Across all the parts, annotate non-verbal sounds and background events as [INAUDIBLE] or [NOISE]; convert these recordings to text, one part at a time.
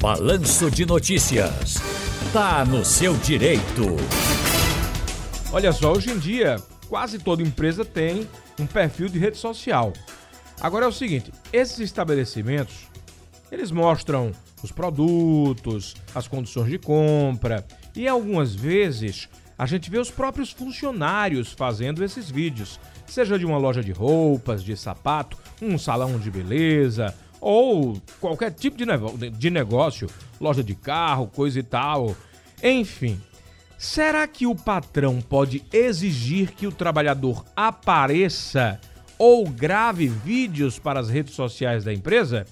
Balanço de Notícias. Tá no seu direito. Olha só, hoje em dia, quase toda empresa tem um perfil de rede social. Agora é o seguinte, esses estabelecimentos, eles mostram os produtos, as condições de compra e algumas vezes a gente vê os próprios funcionários fazendo esses vídeos, seja de uma loja de roupas, de sapato, um salão de beleza ou qualquer tipo de, de negócio, loja de carro, coisa e tal. Enfim, será que o patrão pode exigir que o trabalhador apareça ou grave vídeos para as redes sociais da empresa?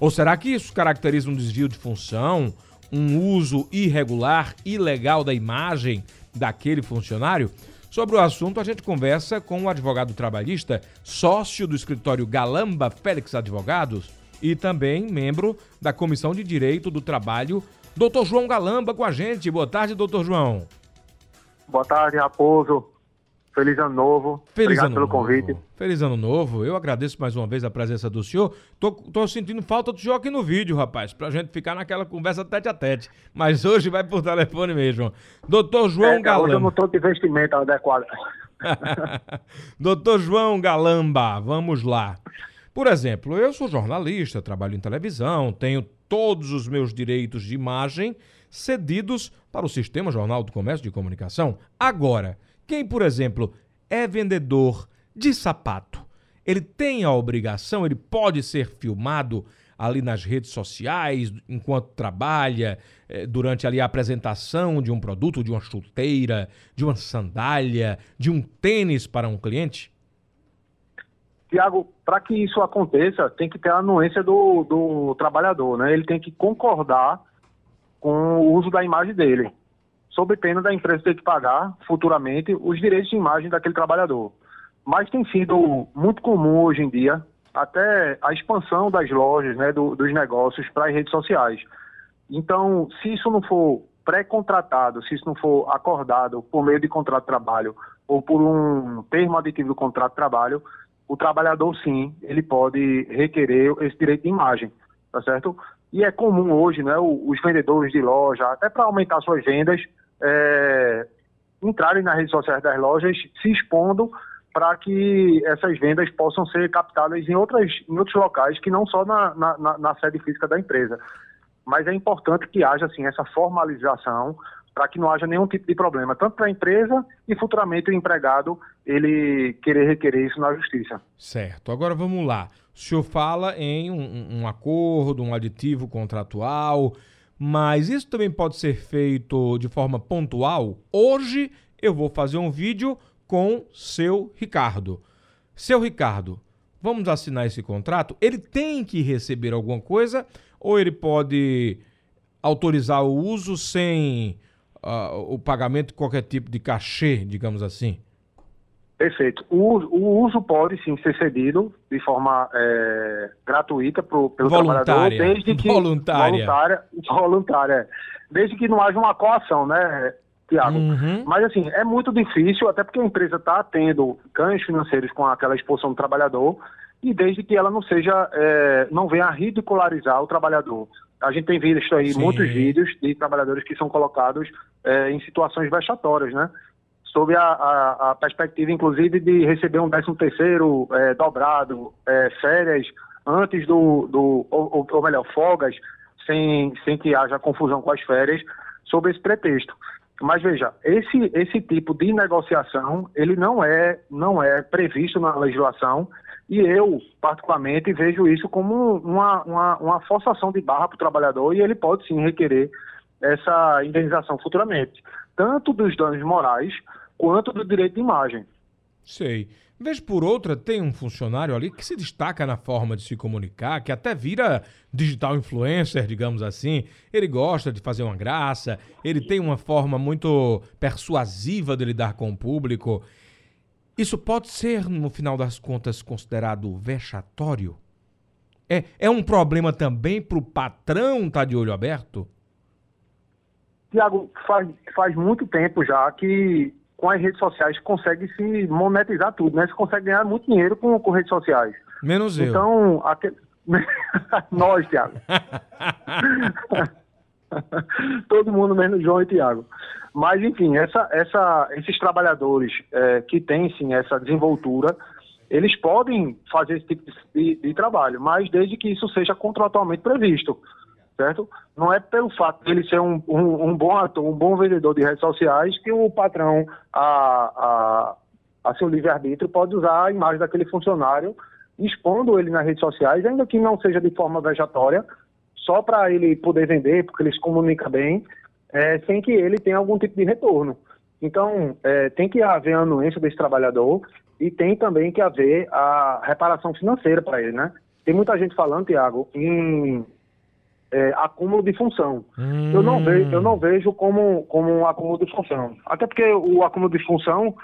Ou será que isso caracteriza um desvio de função, um uso irregular, ilegal da imagem daquele funcionário? Sobre o assunto, a gente conversa com o advogado trabalhista, sócio do escritório Galamba Félix Advogados e também membro da Comissão de Direito do Trabalho, doutor João Galamba, com a gente. Boa tarde, doutor João. Boa tarde, Raposo. Feliz ano novo. Feliz Obrigado ano pelo novo. convite. Feliz ano novo. Eu agradeço mais uma vez a presença do senhor. Tô, tô sentindo falta do senhor aqui no vídeo, rapaz, pra gente ficar naquela conversa tete a tete. Mas hoje vai por telefone mesmo. Doutor João É, cara, hoje eu Galamba. não estou de vestimento adequado. [LAUGHS] Doutor João Galamba, vamos lá. Por exemplo, eu sou jornalista, trabalho em televisão, tenho todos os meus direitos de imagem cedidos para o Sistema Jornal do Comércio de Comunicação. Agora, quem, por exemplo, é vendedor de sapato, ele tem a obrigação, ele pode ser filmado ali nas redes sociais enquanto trabalha, eh, durante ali a apresentação de um produto, de uma chuteira, de uma sandália, de um tênis para um cliente? Tiago, para que isso aconteça, tem que ter a anuência do, do trabalhador, né? Ele tem que concordar com o uso da imagem dele, sob pena da empresa ter que pagar futuramente os direitos de imagem daquele trabalhador. Mas tem sido muito comum hoje em dia até a expansão das lojas, né, do- dos negócios para as redes sociais. Então, se isso não for pré-contratado, se isso não for acordado por meio de contrato de trabalho ou por um termo aditivo do contrato de trabalho, o trabalhador sim, ele pode requerer esse direito de imagem, tá certo? E é comum hoje, né, os vendedores de loja, até para aumentar suas vendas, é, entrarem nas redes sociais das lojas, se expondo para que essas vendas possam ser captadas em, outras, em outros locais que não só na- na- na sede física da empresa. Mas é importante que haja assim, essa formalização para que não haja nenhum tipo de problema, tanto para a empresa e futuramente o empregado ele querer requerer isso na justiça. Certo. Agora vamos lá. O senhor fala em um, um- acordo, um aditivo contratual, mas isso também pode ser feito de forma pontual. Hoje eu vou fazer um vídeo com seu Ricardo. Seu Ricardo, vamos assinar esse contrato? Ele tem que receber alguma coisa ou ele pode autorizar o uso sem o pagamento de qualquer tipo de cachê, digamos assim? Perfeito. O, uso- o uso pode sim ser cedido de forma é, gratuita pro, pelo Voluntária. trabalhador, desde que Voluntária. voluntária, voluntária, desde que não haja uma coação, né, Tiago? Uhum. Mas assim, é muito difícil, até porque a empresa está tendo ganhos financeiros com aquela exposição do trabalhador, e desde que ela não seja, é, não venha a ridicularizar o trabalhador. A gente tem visto aí Sim. muitos vídeos de trabalhadores que são colocados é, em situações vexatórias, né? Sob a, a- a perspectiva, inclusive, de receber um 13 terceiro é, dobrado, é, férias antes do, do ou, ou- melhor, folgas, sem, sem que haja confusão com as férias, sob esse pretexto. Mas veja, esse, esse tipo de negociação, ele não é, não é previsto na legislação e eu, particularmente, vejo isso como uma, uma, uma forçação de barra para o trabalhador e ele pode sim requerer essa indenização futuramente, tanto dos danos morais quanto do direito de imagem. Sei. Vez por outra, tem um funcionário ali que se destaca na forma de se comunicar, que até vira digital influencer, digamos assim. Ele gosta de fazer uma graça, ele tem uma forma muito persuasiva de lidar com o público. Isso pode ser, no final das contas, considerado vexatório? É, é um problema também para o patrão estar de olho aberto? Tiago, faz, faz muito tempo já que com as redes sociais consegue se monetizar tudo, né? Você consegue ganhar muito dinheiro com, com redes sociais. Menos eu. Então, aque- [LAUGHS] Nós, Tiago. [LAUGHS] Todo mundo menos João e Tiago. Mas, enfim, essa, essa, esses trabalhadores é, que têm, sim, essa desenvoltura, eles podem fazer esse tipo de, de, trabalho, mas desde que isso seja contratualmente previsto, certo? Não é pelo fato de ele ser um, um, um bom ator, um bom vendedor de redes sociais, que o patrão, a, a, a seu livre-arbítrio, pode usar a imagem daquele funcionário, expondo ele nas redes sociais, ainda que não seja de forma vejatória, só para ele poder vender, porque ele se comunica bem, é, sem que ele tenha algum tipo de retorno. Então, é, tem que haver a anuência desse trabalhador e tem também que haver a reparação financeira para ele, né? Tem muita gente falando, Tiago, em é, acúmulo de função. Hum. Eu, não vejo, eu não vejo como, como um acúmulo de função. Até porque o acúmulo de função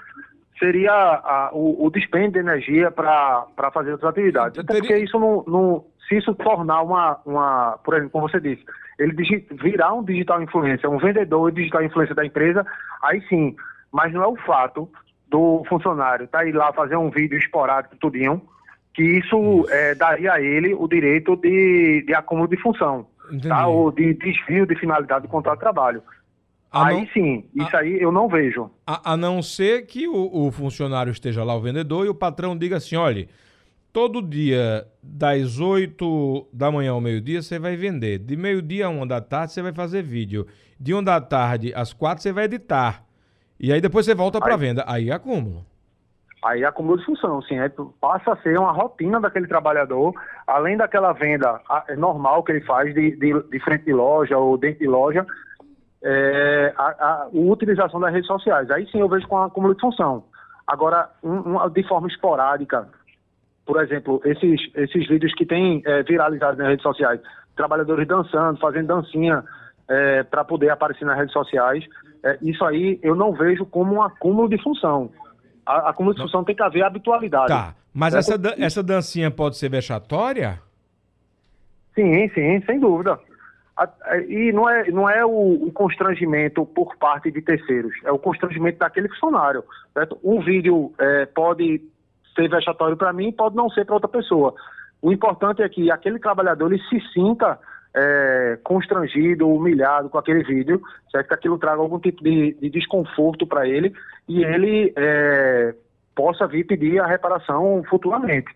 seria a, o, o dispêndio de energia para fazer outras atividades. Até porque isso não, não, se isso tornar uma, uma, por exemplo, como você disse, ele virar um digital influencer, um vendedor digital influencer da empresa, aí sim. Mas não é o fato do funcionário estar tá aí lá fazer um vídeo esporádico tudinho, que isso, isso. É, daria a ele o direito de, de acúmulo de função, tá? ou de desvio de finalidade do contrato de trabalho. A aí não, sim, isso a, aí eu não vejo. A, a não ser que o, o, funcionário esteja lá, o vendedor, e o patrão diga assim: olha, todo dia, das 8 da manhã ao meio-dia, você vai vender. De meio-dia a 1 da tarde, você vai fazer vídeo. De 1 da tarde às 4, você vai editar. E aí depois você volta para venda. Aí é acúmulo. Aí acúmulo de função. Aí passa a ser uma rotina daquele trabalhador, além daquela venda é normal que ele faz de, de, de frente de loja ou dentro de loja, é, a, a, a, utilização das redes sociais. Aí sim eu vejo com acúmulo de função. Agora, um, um, de forma esporádica, por exemplo, esses, esses vídeos que têm é, viralizado nas redes sociais, trabalhadores dançando, fazendo dancinha é, para poder aparecer nas redes sociais, é, isso aí eu não vejo como um acúmulo de função. A, de função tem que haver habitualidade. Tá, mas é, essa, essa dancinha pode ser vexatória? Sim, sim, sem dúvida. E não é, não é o, o, constrangimento por parte de terceiros, é o constrangimento daquele funcionário. Certo? Um vídeo é, pode ser vexatório para mim, pode não ser para outra pessoa. O importante é que aquele trabalhador ele se sinta é, constrangido, humilhado com aquele vídeo, certo? que aquilo traga algum tipo de, de desconforto para ele e ele é, possa vir pedir a reparação futuramente.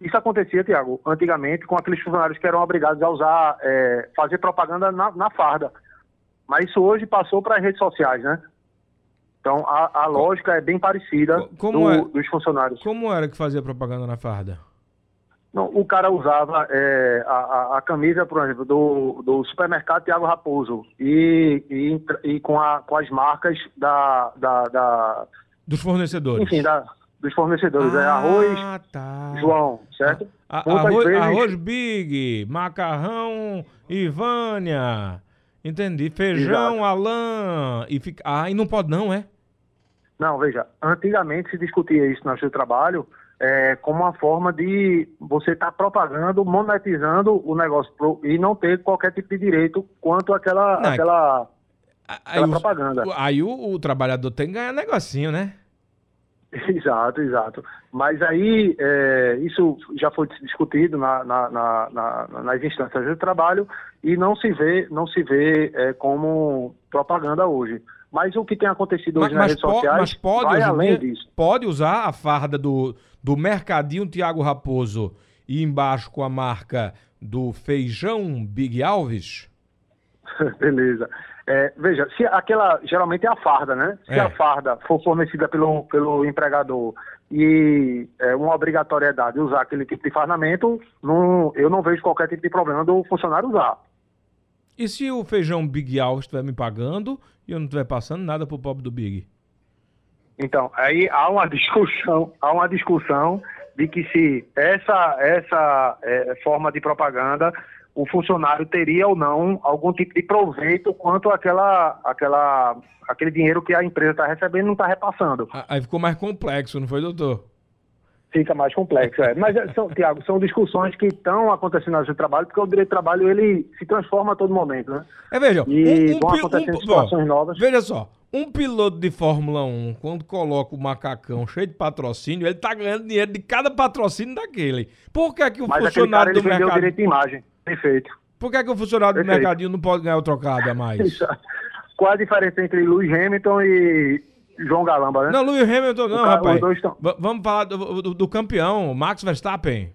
Isso acontecia, Tiago, antigamente com aqueles funcionários que eram obrigados a usar, é, fazer propaganda na, na, farda. Mas isso hoje passou para as redes sociais, né? Então a, a lógica é bem parecida do, é, dos funcionários. Como era que fazia propaganda na farda? Não, o cara usava é, a, a, camisa, por exemplo, do, do supermercado Tiago Raposo e, e, e, com, a, com as marcas da, da, da dos fornecedores. Enfim, da, dos fornecedores. É ah, é arroz, tá. João, certo? A, arroz, vezes... arroz Big, macarrão Ivânia. Entendi. Feijão, Exato. Alain. E fica... Ah, e não pode não, é? Não, veja, antigamente se discutia isso no seu trabalho é, como uma forma de você estar tá propagando, monetizando o negócio pro, e não ter qualquer tipo de direito quanto àquela, não, àquela, aí propaganda. Aí o, o, trabalhador tem que ganhar negocinho, né? [LAUGHS] Exato, exato. Mas aí é, isso já foi discutido na, na, na, nas instâncias de trabalho e não se vê, não se vê é, como propaganda hoje. Mas o que tem acontecido hoje mas, nas redes sociais mas pode, vai além disso. Pode usar a farda do, do Mercadinho Tiago Raposo e embaixo com a marca do Feijão Big Alves? [LAUGHS] Beleza. É, veja, se aquela geralmente é a farda, né? Se é. a farda for fornecida pelo, pelo empregador e é uma obrigatoriedade usar aquele tipo de fardamento, não, eu não vejo qualquer tipo de problema do funcionário usar. E se o feijão Big Alves estiver me pagando e eu não estiver passando nada pro pobre do Big? Então, aí há uma discussão, há uma discussão de que se essa, essa é, forma de propaganda, o funcionário teria ou não algum tipo de proveito quanto àquela, àquela, aquele dinheiro que a empresa está recebendo não está repassando. Aí ficou mais complexo, não foi, doutor? Fica mais complexo, é. Mas, são, Tiago, são discussões que estão acontecendo no trabalho, porque o direito de trabalho ele se transforma a todo momento, né? É, veja, e um, um, vão acontecendo um, situações novas. Veja só, Um piloto de Fórmula 1, quando coloca o macacão cheio de patrocínio, ele tá ganhando dinheiro de cada patrocínio daquele. Por que, é que o Mas funcionário cara, do vendeu o mercado. direito de imagem. Perfeito. Por que, é que o funcionário do Perfeito. mercadinho não pode ganhar o trocado a mais? [LAUGHS] Qual a diferença entre Lewis Hamilton e João Galamba, né? Não, Lewis Hamilton, não, cara- rapaz. tão- vamos falar do, do- do campeão, Max Verstappen.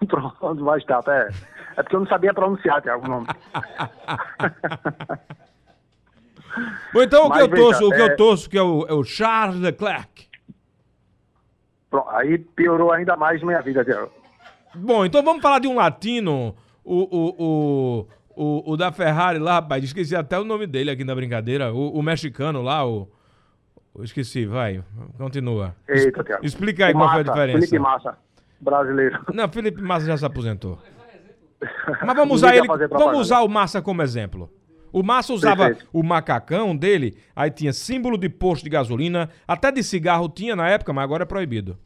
[LAUGHS] Pronto, vai estar. É. é porque eu não sabia pronunciar, Tiago, o nome. [LAUGHS] Bom, então o que eu torço, o que eu é- torço que é o, é o Charles Leclerc. Pronto, aí piorou ainda mais minha vida, Tiago. Bom, então vamos falar de um latino, o, o, o, o, o da Ferrari lá, rapaz, esqueci até o nome dele aqui na brincadeira, o, o mexicano lá, o... o- Esqueci, vai, continua. Eita, Tiago. Explica aí O qual foi a Massa, diferença. Felipe Massa, brasileiro. Não, Felipe Massa já se aposentou. Mas vamos usar ele, vamos usar o Massa como exemplo. O Massa usava Perfeito. o macacão dele, aí tinha símbolo de posto de gasolina, até de cigarro tinha na época, mas agora é proibido.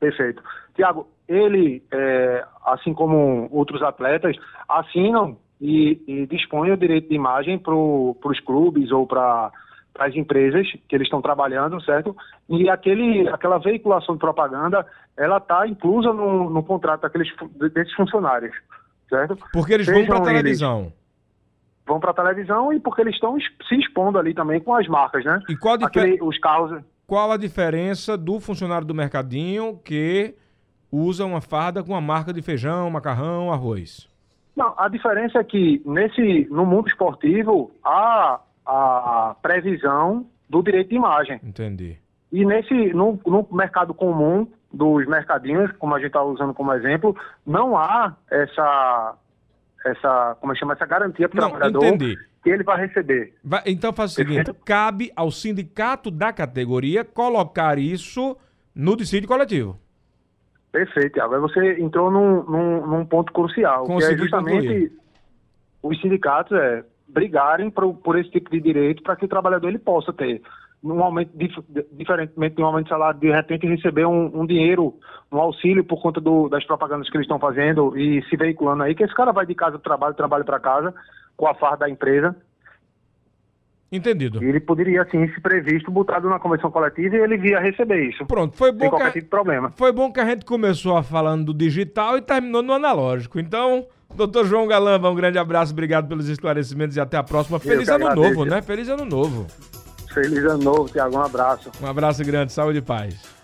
Perfeito. Tiago, ele, é, assim como outros atletas, assinam e, e dispõem o direito de imagem para os clubes ou para as empresas que eles estão trabalhando, certo? E aquele, aquela veiculação de propaganda, ela está inclusa no, no contrato daqueles, desses funcionários, certo? Porque eles vão Sejam pra eles- televisão. Vão para a televisão e porque eles estão es- se expondo ali também com as marcas, né? E qual a Aquele, os carros... Qual a diferença do funcionário do mercadinho que usa uma farda com a marca de feijão, macarrão, arroz? Não, a diferença é que nesse, no mundo esportivo há a previsão do direito de imagem. Entendi. E nesse, no, no mercado comum dos mercadinhos, como a gente está usando como exemplo, não há essa, essa como chama, essa garantia para o trabalhador entendi. que ele vai receber. Vai- então faz o seguinte: cabe ao sindicato da categoria colocar isso no dissídio coletivo. Perfeito. Aí você entrou num, num, num ponto crucial, que é Consegui justamente concluir. os sindicatos é, brigarem por, por esse tipo de direito para que o trabalhador ele possa ter um aumento, dif- diferentemente de um aumento de salário, de repente receber um, um dinheiro, um auxílio por conta do- das propagandas que eles estão fazendo e se veiculando aí, que esse cara vai de casa para trabalho, trabalho para casa, com a farda da empresa, Entendido. e ele poderia, assim, se previsto, botado na convenção coletiva e ele via receber isso. Pronto, foi Sem bom, qualquer que tipo de problema. a, foi bom que a gente começou a falando do digital e terminou no analógico. Então, doutor João Galamba, um grande abraço, obrigado pelos esclarecimentos e até a próxima. Feliz ano agradeço. novo, né? Feliz ano novo. Feliz ano novo, Tiago. Um abraço. Um abraço grande, saúde e paz.